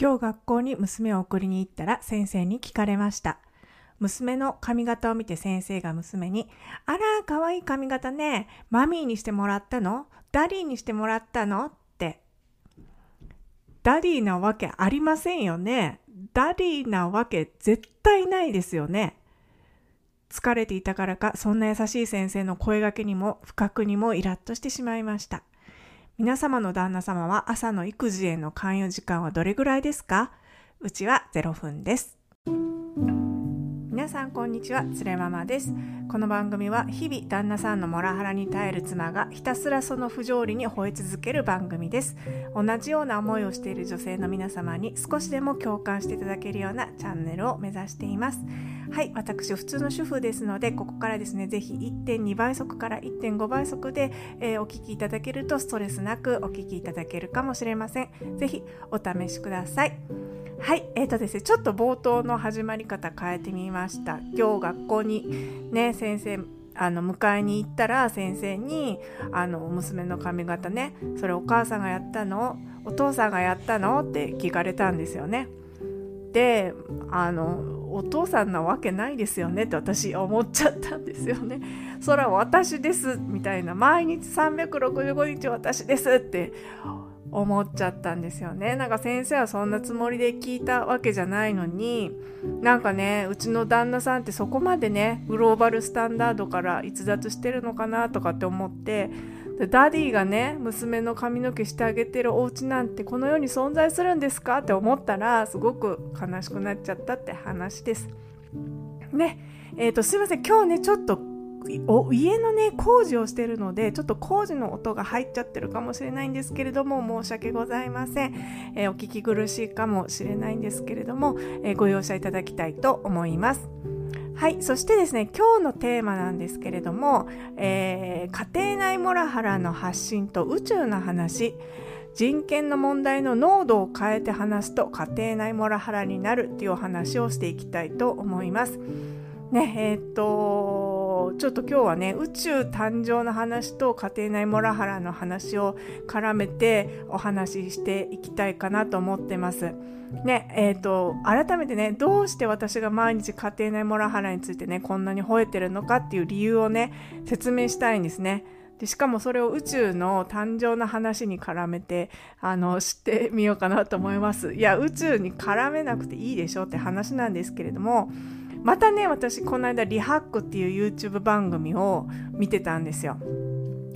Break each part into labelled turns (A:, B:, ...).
A: 今日学校に娘を送りに行ったら先生に聞かれました。娘の髪型を見て先生が娘に、あら、かわいい髪型ね。 mommy にしてもらったの？ daddy にしてもらったの？って。 daddy なわけありませんよね。 daddy なわけ絶対ないですよね。疲れていたからか、そんな優しい先生の声がけにも、不覚にもイラッとしてしまいました。皆様の旦那様は朝の育児への関与時間はどれぐらいですか？うちは0分です。皆さんこんにちは、つれママです。この番組は日々旦那さんのモラハラに耐える妻がひたすらその不条理に吠え続ける番組です。同じような思いをしている女性の皆様に少しでも共感していただけるようなチャンネルを目指しています。はい、私普通の主婦ですので、ここからですね、ぜひ1.2倍速から1.5倍速で、えー、お聞きいただけるとストレスなくお聞きいただけるかもしれません。ぜひお試しください。はい、えーとですね、ちょっと冒頭の始まり方変えてみました。今日学校にね、先生、あの迎えに行ったら先生にあの娘の髪型ねそれお母さんがやったのお父さんがやったのって聞かれたんですよね。であのお父さんなわけないですよねって私思っちゃったんですよね。それは私ですみたいな毎日365日私ですって思っちゃったんですよね。なんか先生はそんなつもりで聞いたわけじゃないのになんかねうちの旦那さんってそこまでねグローバルスタンダードから逸脱してるのかなとかって思って daddy がね娘の髪の毛してあげてるお家なんてこの世に存在するんですかって思ったらすごく悲しくなっちゃったって話です。ねえーと、すいません今日ねちょっとお家のね工事をしてるのでちょっと工事の音が入っちゃってるかもしれないんですけれども申し訳ございません、えー、お聞き苦しいかもしれないんですけれども、えー、ご容赦いただきたいと思います。はい、そしてですね今日のテーマなんですけれども、えー、家庭内モラハラの発信と宇宙の話人権の問題の濃度を変えて話すと家庭内モラハラになるっていうお話をしていきたいと思います。ねえー、っとちょっと今日はね宇宙誕生の話と家庭内モラハラの話を絡めてお話ししていきたいかなと思ってます。ねえーと、改めてねどうして私が毎日家庭内モラハラについてねこんなに吠えてるのかっていう理由をね説明したいんですね。でしかもそれを宇宙の誕生の話に絡めてあの知ってみようかなと思います。いや宇宙に絡めなくていいでしょって話なんですけれどもまたね私この間リハックっていう YouTube 番組を見てたんですよ。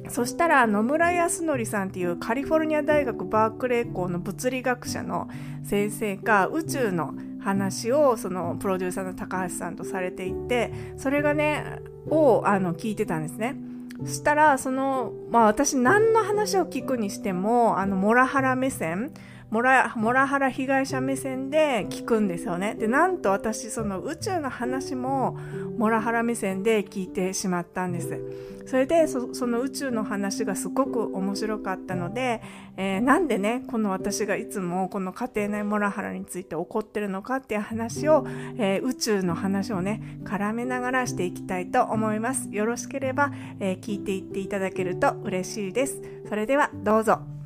A: そしたら野村康則さんっていうカリフォルニア大学バークレー校の物理学者の先生が宇宙の話をそのプロデューサーの高橋さんとされていてそれがねをあの聞いてたんですね。そしたらそのまあ私何の話を聞くにしてもあのモラハラ目線モラモラハラ被害者目線で聞くんですよね。でなんと私その宇宙の話もモラハラ目線で聞いてしまったんです。それでその宇宙の話がすごく面白かったので、えー、なんでねこの私がいつもこの家庭内モラハラについて怒ってるのかっていう話を、えー、宇宙の話をね絡めながらしていきたいと思います。よろしければ、えー、聞いていっていただけると嬉しいです。それではどうぞ。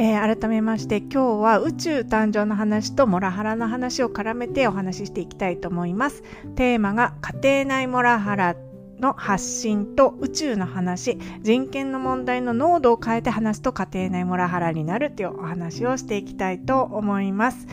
A: えー、改めまして今日は宇宙誕生の話とモラハラの話を絡めてお話ししていきたいと思います。テーマが家庭内モラハラの発信と宇宙の話、人権の問題の濃度を変えて話すと家庭内モラハラになるっていうお話をしていきたいと思います。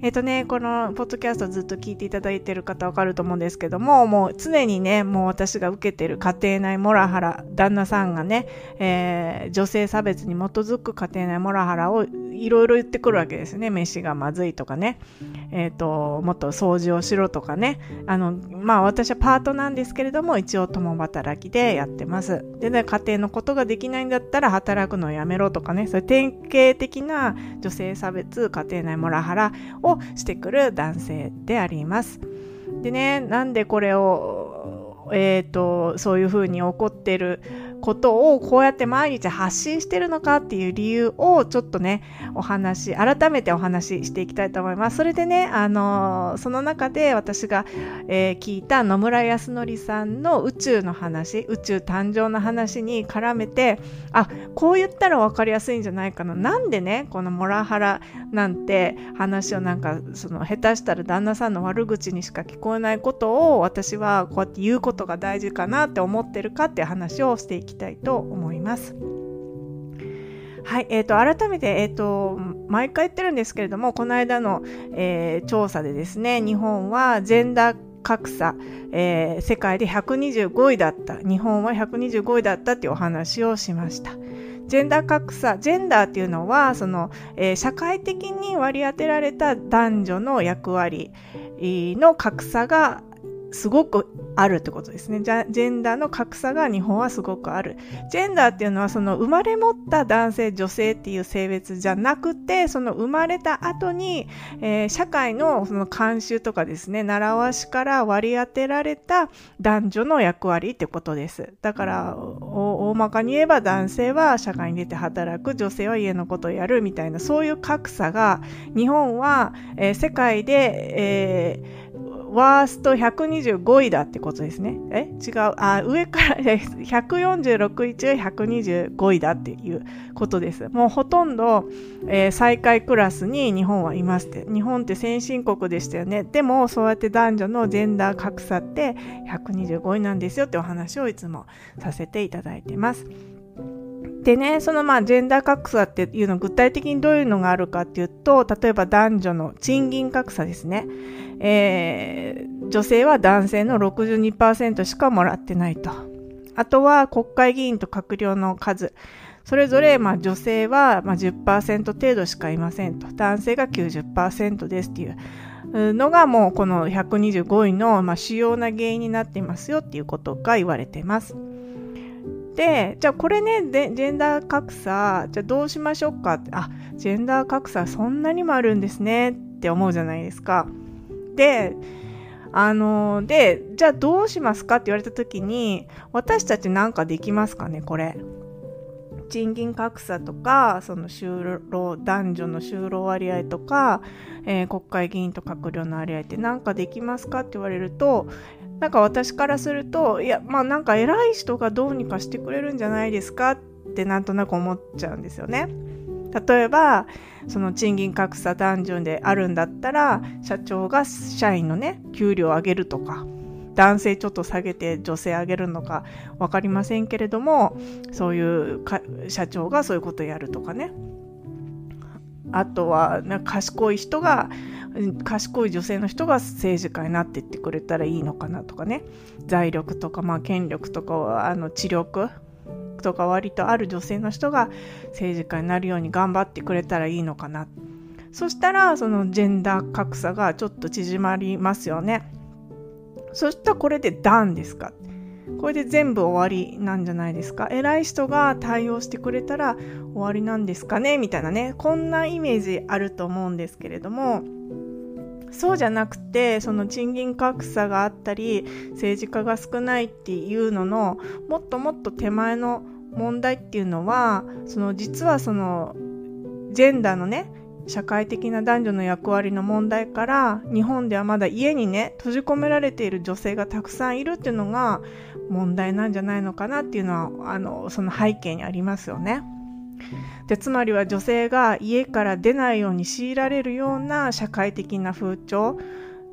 A: えっ、ー、とね、このポッドキャストずっと聞いていただいている方わかると思うんですけども、もう常にね、もう私が受けている家庭内モラハラ、旦那さんがね、えー、女性差別に基づく家庭内モラハラをいろいろ言ってくるわけですね。飯がまずいとかね、えっ、ー、と、もっと掃除をしろとかね。あの、まあ私はパートなんですけれども、一応共働きでやってます。でね、家庭のことができないんだったら働くのをやめろとかね、そういう典型的な女性差別、家庭内モラハラをしてくる男性であります。でね、なんでこれを、えーと、そういうふうに怒ってることをこうやって毎日発信してるのかっていう理由をちょっとねお話改めてお話ししていきたいと思います。それでねあのその中で私が、えー、聞いた野村康則さんの宇宙の話宇宙誕生の話に絡めてあこう言ったら分かりやすいんじゃないかな。なんでねこのモラハラなんて話をなんかその下手したら旦那さんの悪口にしか聞こえないことを私はこうやって言うことが大事かなって思ってるかっていう話をしていききたいと思います。はい、えーと、改めて、えーと、毎回言ってるんですけれどもこの間の、えー、調査でですね日本はジェンダー格差、えー、世界で125位だった日本は125位だったっていうお話をしました。ジェンダー格差ジェンダーっていうのはその、えー、社会的に割り当てられた男女の役割の格差がすごくあるってことですね。ジェンダーの格差が日本はすごくある。ジェンダーっていうのはその生まれ持った男性、女性っていう性別じゃなくて、その生まれた後に、えー、社会のその慣習とかですね、習わしから割り当てられた男女の役割ってことです。だから、大まかに言えば男性は社会に出て働く、女性は家のことをやるみたいな、そういう格差が日本は、えー、世界で、えーワースト125位だってことですね。え？違う。あ、上から146位中125位だっていうことです。もうほとんど、えー、最下位クラスに日本はいますって。日本って先進国でしたよね。でも、そうやって男女のジェンダー格差って125位なんですよってお話をいつもさせていただいてます。でね、そのまあジェンダー格差っていうの具体的にどういうのがあるかっていうと、例えば男女の賃金格差ですね。えー、女性は男性の62%しかもらってないと。あとは国会議員と閣僚の数。それぞれまあ女性はまあ10%程度しかいませんと。男性が90%ですっていうのがもうこの125位のまあ主要な原因になっていますよっていうことが言われています。で、じゃあこれね、でジェンダー格差、じゃあどうしましょうか？って、あ、ジェンダー格差そんなにもあるんですね。って思うじゃないですか。で、あので、じゃあどうしますか？って言われた時に、私たちなんかできますかね、これ。賃金格差とか、その就労、男女の就労割合とか、えー、国会議員と閣僚の割合って何かできますか？って言われると、なんか私からすると、いや、まあなんか偉い人がどうにかしてくれるんじゃないですかってなんとなく思っちゃうんですよね。例えば、その賃金格差男女であるんだったら、社長が社員のね、給料を上げるとか、男性ちょっと下げて女性上げるのか分かりませんけれども、そういう社長がそういうことをやるとかね。あとは、賢い人が賢い女性の人が政治家になっていってくれたらいいのかなとかね。財力とか、まあ、権力とかあの知力とか割とある女性の人が政治家になるように頑張ってくれたらいいのかな。そしたらそのジェンダー格差がちょっと縮まりますよね。そしたらこれでダンですか。これで全部終わりなんじゃないですか？偉い人が対応してくれたら終わりなんですかね？みたいなね。こんなイメージあると思うんですけれども。そうじゃなくてその賃金格差があったり政治家が少ないっていうののもっともっと手前の問題っていうのはその実はそのジェンダーのね社会的な男女の役割の問題から日本ではまだ家にね閉じ込められている女性がたくさんいるっていうのが問題なんじゃないのかなっていうのはあのその背景にありますよね。でつまりは女性が家から出ないように強いられるような社会的な風潮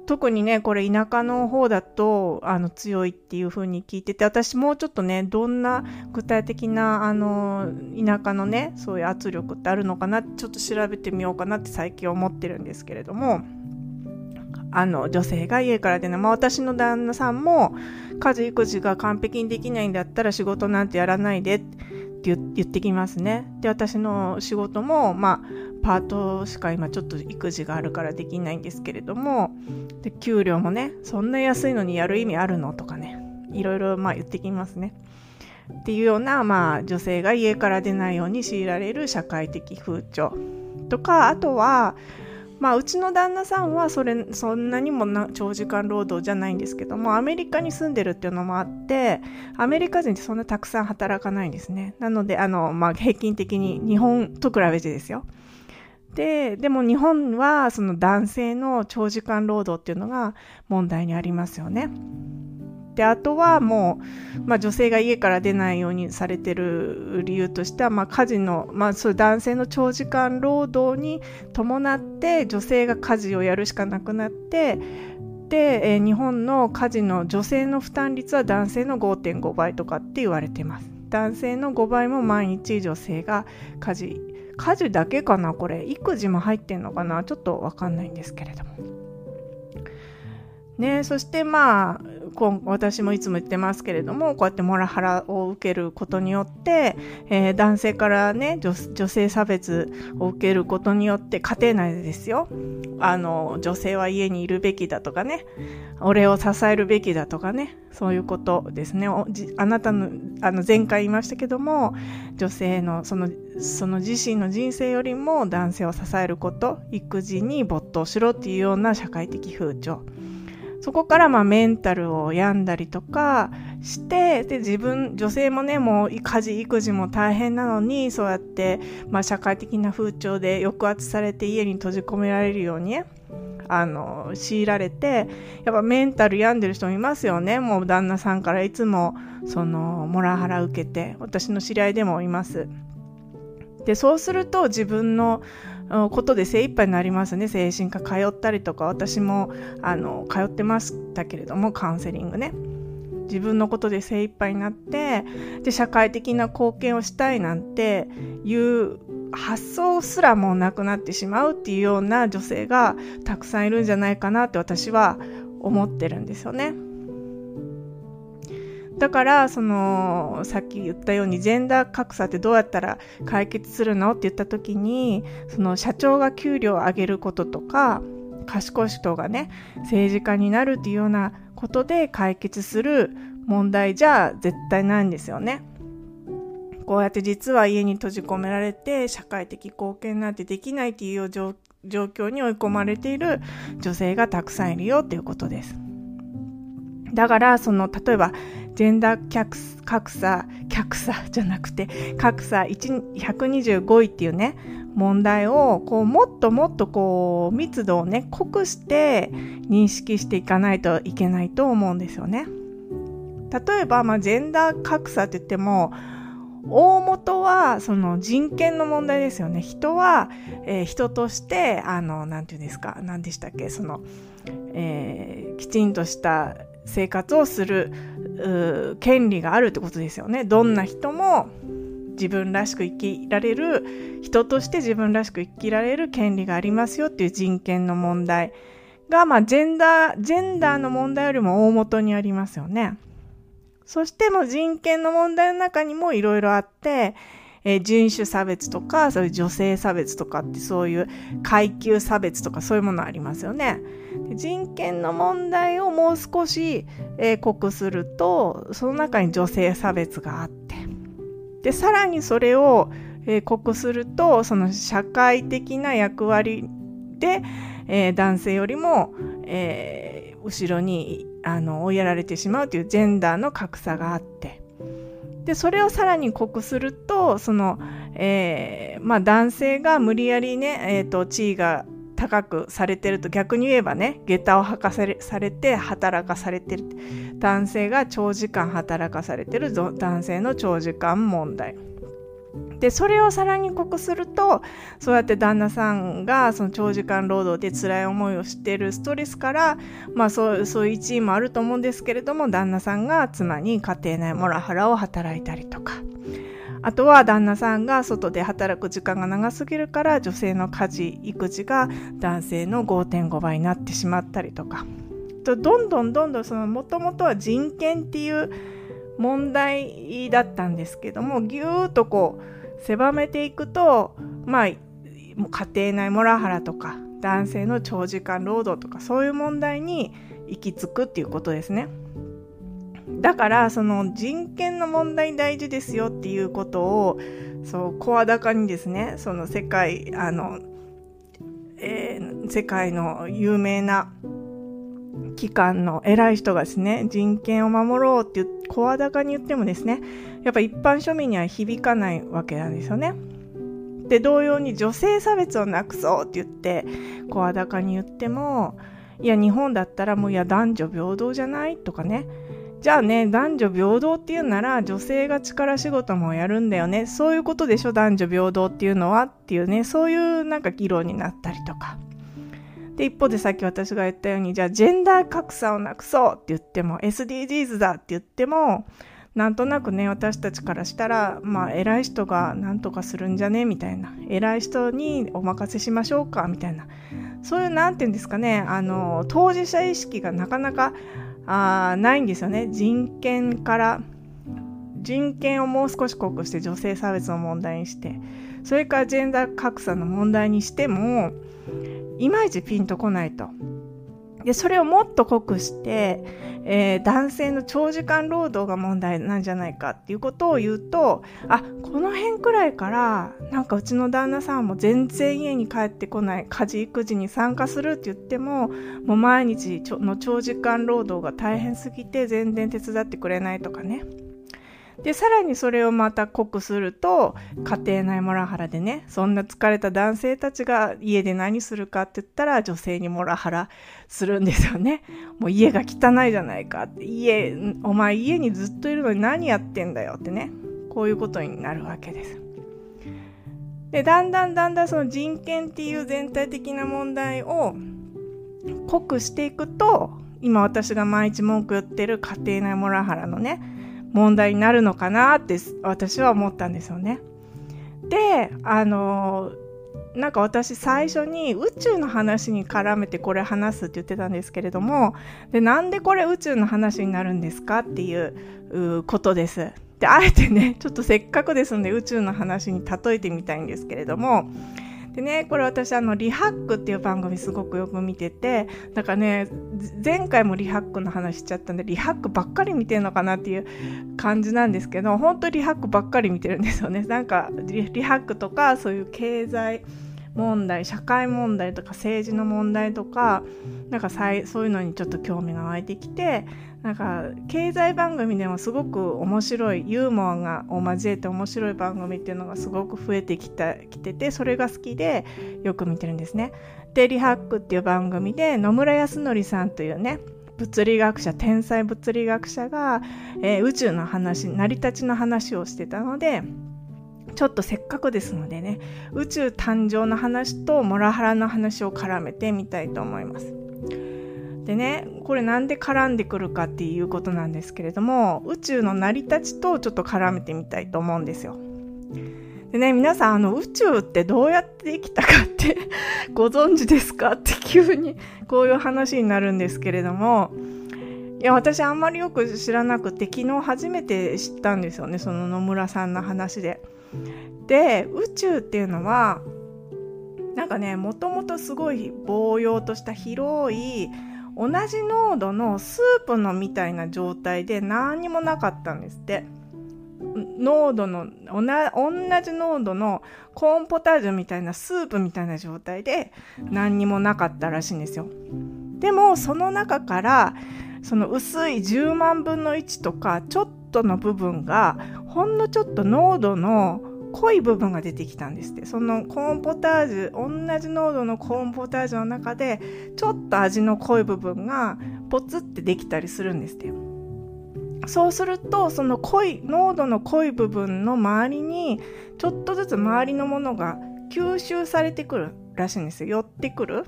A: 特にねこれ田舎の方だとあの強いっていう風に聞いてて私もうちょっとねどんな具体的なあの田舎のねそういう圧力ってあるのかなちょっと調べてみようかなって最近思ってるんですけれどもあの女性が家から出ない、まあ、私の旦那さんも家事育児が完璧にできないんだったら仕事なんてやらないでって言ってきますね。で、私の仕事も、まあ、パートしか今ちょっと育児があるからできないんですけれども、で、給料もね、そんな安いのにやる意味あるのとかね、いろいろまあ言ってきますね。っていうような、まあ、女性が家から出ないように強いられる社会的風潮とか、あとは、まあうちの旦那さんはそれそんなにもな長時間労働じゃないんですけどもアメリカに住んでるっていうのもあってアメリカ人ってそんなたくさん働かないんですねなのであの、まあ、平均的に日本と比べてですよででも日本はその男性の長時間労働っていうのが問題にありますよね。であとはもう、まあ、女性が家から出ないようにされてる理由としては、まあ、家事の、まあ、そういう男性の長時間労働に伴って女性が家事をやるしかなくなってで、えー、日本の家事の女性の負担率は男性の5.5倍とかって言われてます。男性の5倍も毎日女性が家事家事だけかなこれ。育児も入ってんのかなちょっとわかんないんですけれども。ねそしてまあ私もいつも言ってますけれどもこうやってモラハラを受けることによって、えー、男性からね女性差別を受けることによって家庭内でですよ。あの女性は家にいるべきだとかね俺を支えるべきだとかねそういうことですね。あなたのあの前回言いましたけども女性のそのその自身の人生よりも男性を支えること育児に没頭しろっていうような社会的風潮。そこからまあメンタルを病んだりとかしてで自分女性もねもう家事育児も大変なのにそうやって、まあ、社会的な風潮で抑圧されて家に閉じ込められるようにねあの強いられてやっぱメンタル病んでる人もいますよね。もう旦那さんからいつもそのモラハラ受けて私の知り合いでもいます。でそうすると自分のことで精一杯になりますね精神科通ったりとか私もあの通ってましたけれどもカウンセリングね自分のことで精一杯になってで社会的な貢献をしたいなんていう発想すらもなくなってしまうっていうような女性がたくさんいるんじゃないかなって私は思ってるんですよね。だからそのさっき言ったようにジェンダー格差ってどうやったら解決するのって言った時にその社長が給料を上げることとか賢い人がね政治家になるっていうようなことで解決する問題じゃ絶対ないんですよね。こうやって実は家に閉じ込められて社会的貢献なんてできないっていう状況に追い込まれている女性がたくさんいるよっていうことです。だからその例えばジェンダー格差格差じゃなくて格差125位っていうね問題をこうもっともっとこう密度をね濃くして認識していかないといけないと思うんですよね。例えば、まあ、ジェンダー格差って言っても大元はその人権の問題ですよね。人は、えー、人としてあのなんていうんですか何でしたっけその、えー、きちんとした生活をする権利があるってことですよね。どんな人も自分らしく生きられる人として自分らしく生きられる権利がありますよっていう人権の問題が、まあ、ジェンダージェンダーの問題よりも大元にありますよね。そしても人権の問題の中にもいろいろあって、えー、人種差別とかそういう女性差別とかってそういう階級差別とかそういうものありますよね。人権の問題をもう少し、え、濃くするとその中に女性差別があって。でさらにそれを、え、濃くするとその社会的な役割で、えー、男性よりも、えー、後ろにあの追いやられてしまうというジェンダーの格差があって。でそれをさらに濃くするとその、えーまあ、男性が無理やりね、えーと地位が高くされてると逆に言えばね下駄を履かされされて働かされてる。男性が長時間働かされてる男性の長時間問題。でそれをさらに濃くするとそうやって旦那さんがその長時間労働で辛い思いをしているストレスからまあそうそういう一位もあると思うんですけれども旦那さんが妻に家庭内モラハラを働いたりとかあとは旦那さんが外で働く時間が長すぎるから女性の家事育児が男性の5.5倍になってしまったりとかとどんどんどんどんそのもともとは人権っていう問題だったんですけどもぎゅーっとこう狭めていくとまあ家庭内モラハラとか男性の長時間労働とかそういう問題に行き着くっていうことですね。だからその人権の問題大事ですよっていうことをそう声高にですねその世界あの、えー、世界の有名な機関の偉い人がですね人権を守ろうって声高に言ってもですねやっぱ一般庶民には響かないわけなんですよね。で同様に女性差別をなくそうって言って声高に言ってもいや日本だったらもういや男女平等じゃないとかねじゃあね男女平等っていうなら女性が力仕事もやるんだよね。そういうことでしょ男女平等っていうのはっていうね。そういうなんか議論になったりとか。で一方でさっき私が言ったようにじゃあジェンダー格差をなくそうって言っても SDGs だって言ってもなんとなくね私たちからしたらまあ偉い人が何とかするんじゃねみたいな。偉い人にお任せしましょうかみたいな。そういう何て言うんですかねあの当事者意識がなかなかあないんですよね人権から人権をもう少し濃くして女性差別の問題にしてそれからジェンダー格差の問題にしてもいまいちピンとこないと。でそれをもっと濃くして、えー、男性の長時間労働が問題なんじゃないかっていうことを言うとあこの辺くらいからなんかうちの旦那さんも全然家に帰ってこない家事育児に参加するって言ってももう毎日の長時間労働が大変すぎて全然手伝ってくれないとかね。でさらにそれをまた濃くすると家庭内モラハラでねそんな疲れた男性たちが家で何するかって言ったら女性にモラハラするんですよね。もう家が汚いじゃないかって。家お前家にずっといるのに何やってんだよってね。こういうことになるわけです。でだんだんだんだんその人権っていう全体的な問題を濃くしていくと今私が毎日文句言ってる家庭内モラハラのね問題になるのかなって私は思ったんですよね。であのなんか私最初に宇宙の話に絡めてこれ話すって言ってたんですけれどもでなんでこれ宇宙の話になるんですかっていうことです。であえてねちょっとせっかくですので宇宙の話に例えてみたいんですけれどもでねこれ私あのリハックっていう番組すごくよく見ててだからね前回もリハックの話しちゃったんでリハックばっかり見てるのかなっていう感じなんですけど本当リハックばっかり見てるんですよね。なんかリハックとかそういう経済問題社会問題とか政治の問題とかなんかそういうのにちょっと興味が湧いてきてなんか経済番組でもすごく面白いユーモアがを交えて面白い番組っていうのがすごく増えてきたきててそれが好きでよく見てるんですね。でリハックっていう番組で野村康則さんというね物理学者天才物理学者が、えー、宇宙の話成り立ちの話をしてたのでちょっとせっかくですのでね宇宙誕生の話とモラハラの話を絡めてみたいと思います。でねこれなんで絡んでくるかっていうことなんですけれども宇宙の成り立ちとちょっと絡めてみたいと思うんですよ。でね皆さんあの宇宙ってどうやってできたかって ご存知ですかって急に こういう話になるんですけれどもいや私あんまりよく知らなくて昨日初めて知ったんですよねその野村さんの話で。で宇宙っていうのはなんかねもともとすごい膨揚とした広い同じ濃度のスープのみたいな状態で何にもなかったんですって。濃度の同じ濃度のコーンポタージュみたいなスープみたいな状態で何にもなかったらしいんですよ。でもその中からその薄い10万分の1とかちょっとの部分がほんのちょっと濃度の濃い部分が出てきたんですって。そのコーンポタージュ同じ濃度のコーンポタージュの中でちょっと味の濃い部分がポツってできたりするんですってそうするとその濃い濃度の濃い部分の周りにちょっとずつ周りのものが吸収されてくるらしいんですよ。寄ってくる。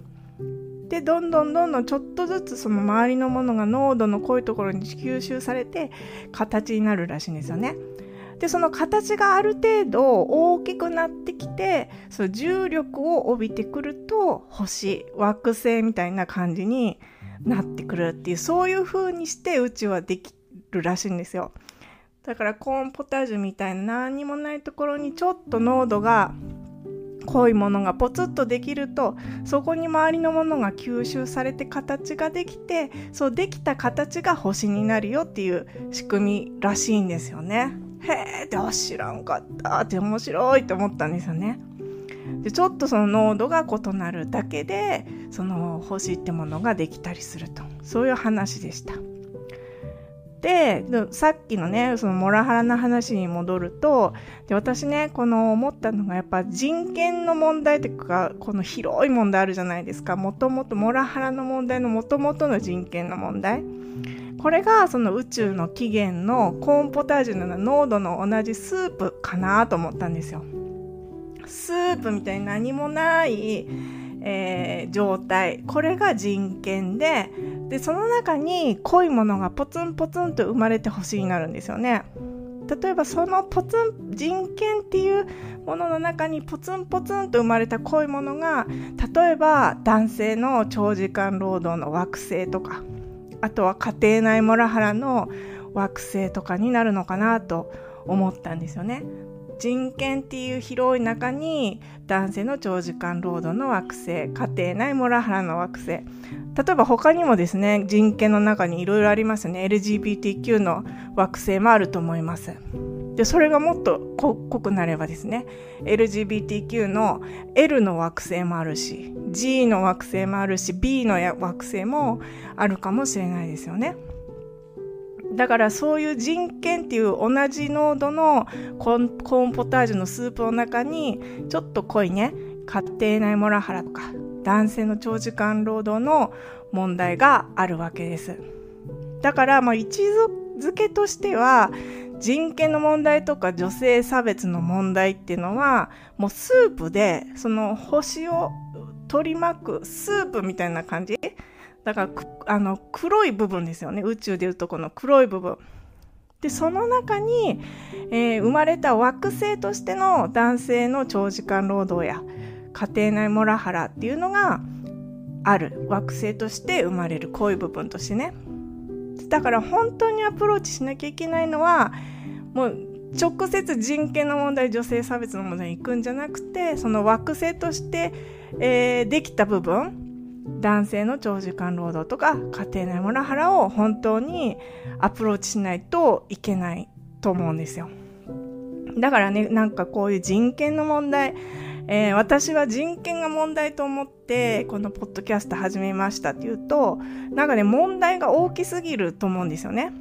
A: でどんどんどんどんちょっとずつその周りのものが濃度の濃いところに吸収されて形になるらしいんですよね。でその形がある程度大きくなってきてその重力を帯びてくると星惑星みたいな感じになってくるっていうそういう風にして宇宙はできるらしいんですよだからコーンポタージュみたいな何にもないところにちょっと濃度が濃いものがポツッとできるとそこに周りのものが吸収されて形ができてそうできた形が星になるよっていう仕組みらしいんですよね。へえって知らんかったって面白いって思ったんですよね。でちょっとその濃度が異なるだけでその星ってものができたりするとそういう話でした。でさっきのねそのモラハラの話に戻るとで私ねこの思ったのがやっぱ人権の問題というかこの広い問題あるじゃないですかもともとモラハラの問題のもともとの人権の問題これがその宇宙の起源のコーンポタージュのような濃度の同じスープかなと思ったんですよ。スープみたいに何もない、えー、状態これが人権ででその中に濃いものがポツンポツンと生まれてほしいになるんですよね。例えばそのポツン人権っていうものの中にポツンポツンと生まれた濃いものが例えば男性の長時間労働の惑星とかあとは家庭内モラハラの惑星とかになるのかなと思ったんですよね。人権っていう広い中に男性の長時間労働の惑星家庭内モラハラの惑星。例えば他にもですね人権の中にいろいろありますね。LGBTQ の惑星もあると思います。でそれがもっと濃くなればですね LGBTQ の L の惑星もあるし G の惑星もあるし B の惑星もあるかもしれないですよね。だからそういう人権っていう同じ濃度のコーンポタージュのスープの中にちょっと濃いね家庭内モラハラとか男性の長時間労働の問題があるわけです。だからまあ位置づけとしては人権の問題とか女性差別の問題っていうのはもうスープでその星を取り巻くスープみたいな感じだからあの黒い部分ですよね。宇宙でいうとこの黒い部分。でその中に、えー、生まれた惑星としての男性の長時間労働や家庭内モラハラっていうのがある。惑星として生まれるこういう部分としてね。だから本当にアプローチしなきゃいけないのはもう直接人権の問題女性差別の問題に行くんじゃなくてその惑星として、えー、できた部分男性の長時間労働とか家庭内モラハラを本当にアプローチしないといけないと思うんですよ。だからね、なんかこういう人権の問題、えー、私は人権が問題と思ってこのポッドキャスト始めましたっていうと、なんかね、問題が大きすぎると思うんですよね。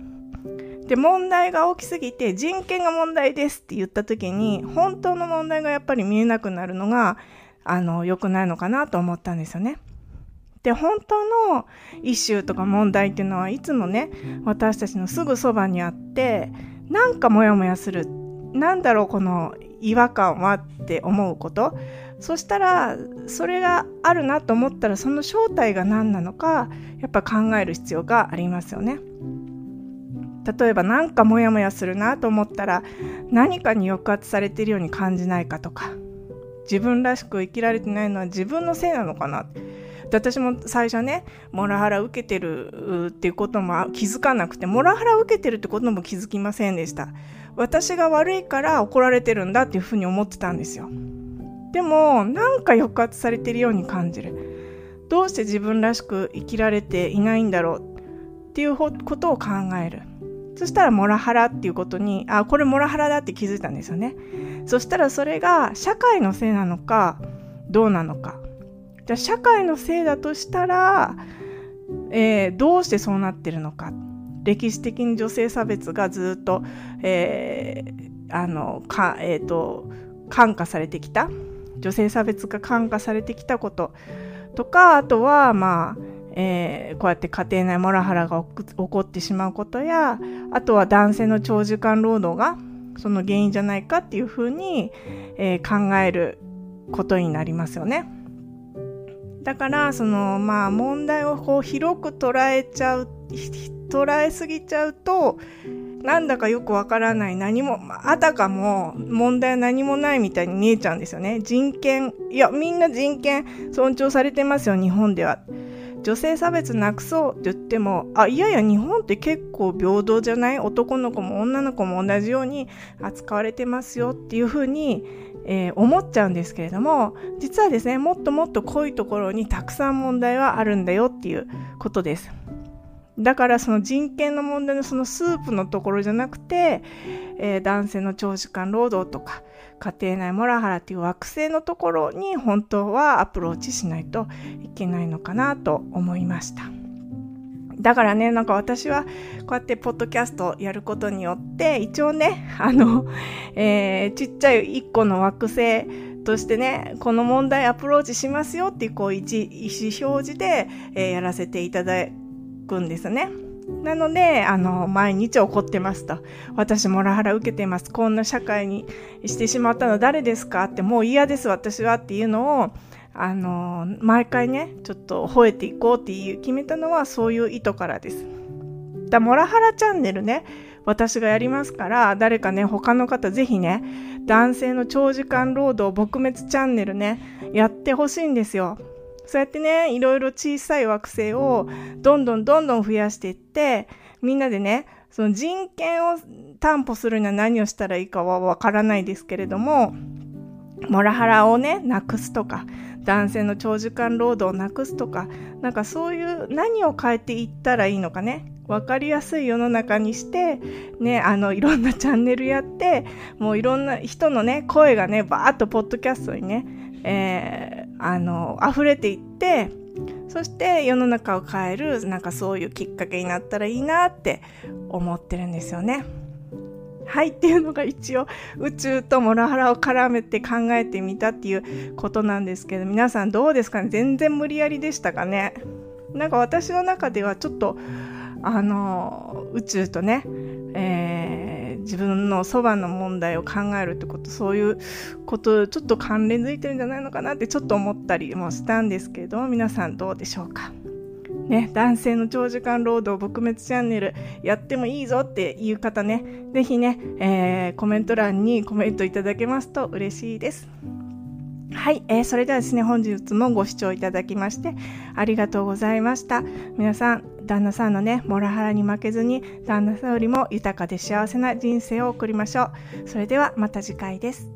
A: で、問題が大きすぎて人権が問題ですって言った時に、本当の問題がやっぱり見えなくなるのが、あの、良くないのかなと思ったんですよね。で本当のイシューとか問題っていうのはいつもね私たちのすぐそばにあってなんかモヤモヤする。なんだろうこの違和感はって思うこと。そしたらそれがあるなと思ったらその正体が何なのかやっぱ考える必要がありますよね。例えば何かモヤモヤするなと思ったら何かに抑圧されているように感じないかとか自分らしく生きられてないのは自分のせいなのかな。で私も最初ねモラハラ受けてるっていうことも気づかなくてモラハラ受けてるってことも気づきませんでした。私が悪いから怒られてるんだっていうふうに思ってたんですよ。でもなんか抑圧されてるように感じる。どうして自分らしく生きられていないんだろうっていうことを考える。そしたらモラハラっていうことにあこれモラハラだって気づいたんですよね。そしたらそれが社会のせいなのかどうなのか。じゃあ社会のせいだとしたら、えー、どうしてそうなってるのか。歴史的に女性差別がずっと、えー、あのかえっ、ー、と感化されてきた。女性差別が感化されてきたこと。とかあとはまあえー、こうやって家庭内モラハラが起こってしまうことやあとは男性の長時間労働がその原因じゃないかっていうふうに、えー、考えることになりますよね。だからそのまあ問題をこう広く捉えちゃう捉えすぎちゃうとなんだかよくわからない何もあたかも問題は何もないみたいに見えちゃうんですよね。人権いやみんな人権尊重されてますよ日本では。女性差別なくそうって言ってもあいやいや日本って結構平等じゃない？男の子も女の子も同じように扱われてますよっていうふうにえー、思っちゃうんですけれども実はですねもっともっと濃いところにたくさん問題はあるんだよっていうことです。だからその人権の問題のそのスープのところじゃなくて、えー、男性の長時間労働とか家庭内モラハラっていう惑星のところに本当はアプローチしないといけないのかなと思いました。だからね、なんか私はこうやってポッドキャストやることによって、一応ね、あの、えー、ちっちゃい一個の惑星としてね、この問題アプローチしますよっていうこう意思表示で、えー、やらせていただくんですね。なので、あの、毎日怒ってますと。私モラハラ受けてます。こんな社会にしてしまったの誰ですかって、もう嫌です私はっていうのを、あの、毎回ね、ちょっと吠えていこうっていう決めたのはそういう意図からです。だモラハラチャンネルね、私がやりますから、誰かね、他の方ぜひね、男性の長時間労働撲滅チャンネルね、やってほしいんですよ。そうやってね、いろいろ小さい惑星をどんどんどんどん増やしていって、みんなでね、その人権を担保するには何をしたらいいかはわからないですけれども、モラハラをね、なくすとか、男性の長時間労働をなくすとか、なんかそういう何を変えていったらいいのかね、分かりやすい世の中にして、ね、あの、いろんなチャンネルやって、もういろんな人のね、声がね、バーっとポッドキャストにね、えー、あの溢れていってそして世の中を変えるなんかそういうきっかけになったらいいなって思ってるんですよね。はいっていうのが一応宇宙とモラハラを絡めて考えてみたっていうことなんですけど皆さんどうですかね？全然無理やりでしたかね？なんか私の中ではちょっとあの宇宙とね、えー自分のそばの問題を考えるってことそういうことちょっと関連づいてるんじゃないのかなってちょっと思ったりもしたんですけど皆さんどうでしょうか？ね、男性の長時間労働撲滅チャンネルやってもいいぞっていう方ね、ぜひね、えー、コメント欄にコメントいただけますと嬉しいです。はい、えー、それではですね、本日もご視聴いただきましてありがとうございました。皆さん、旦那さんのね、モラハラに負けずに、旦那さんよりも豊かで幸せな人生を送りましょう。それではまた次回です。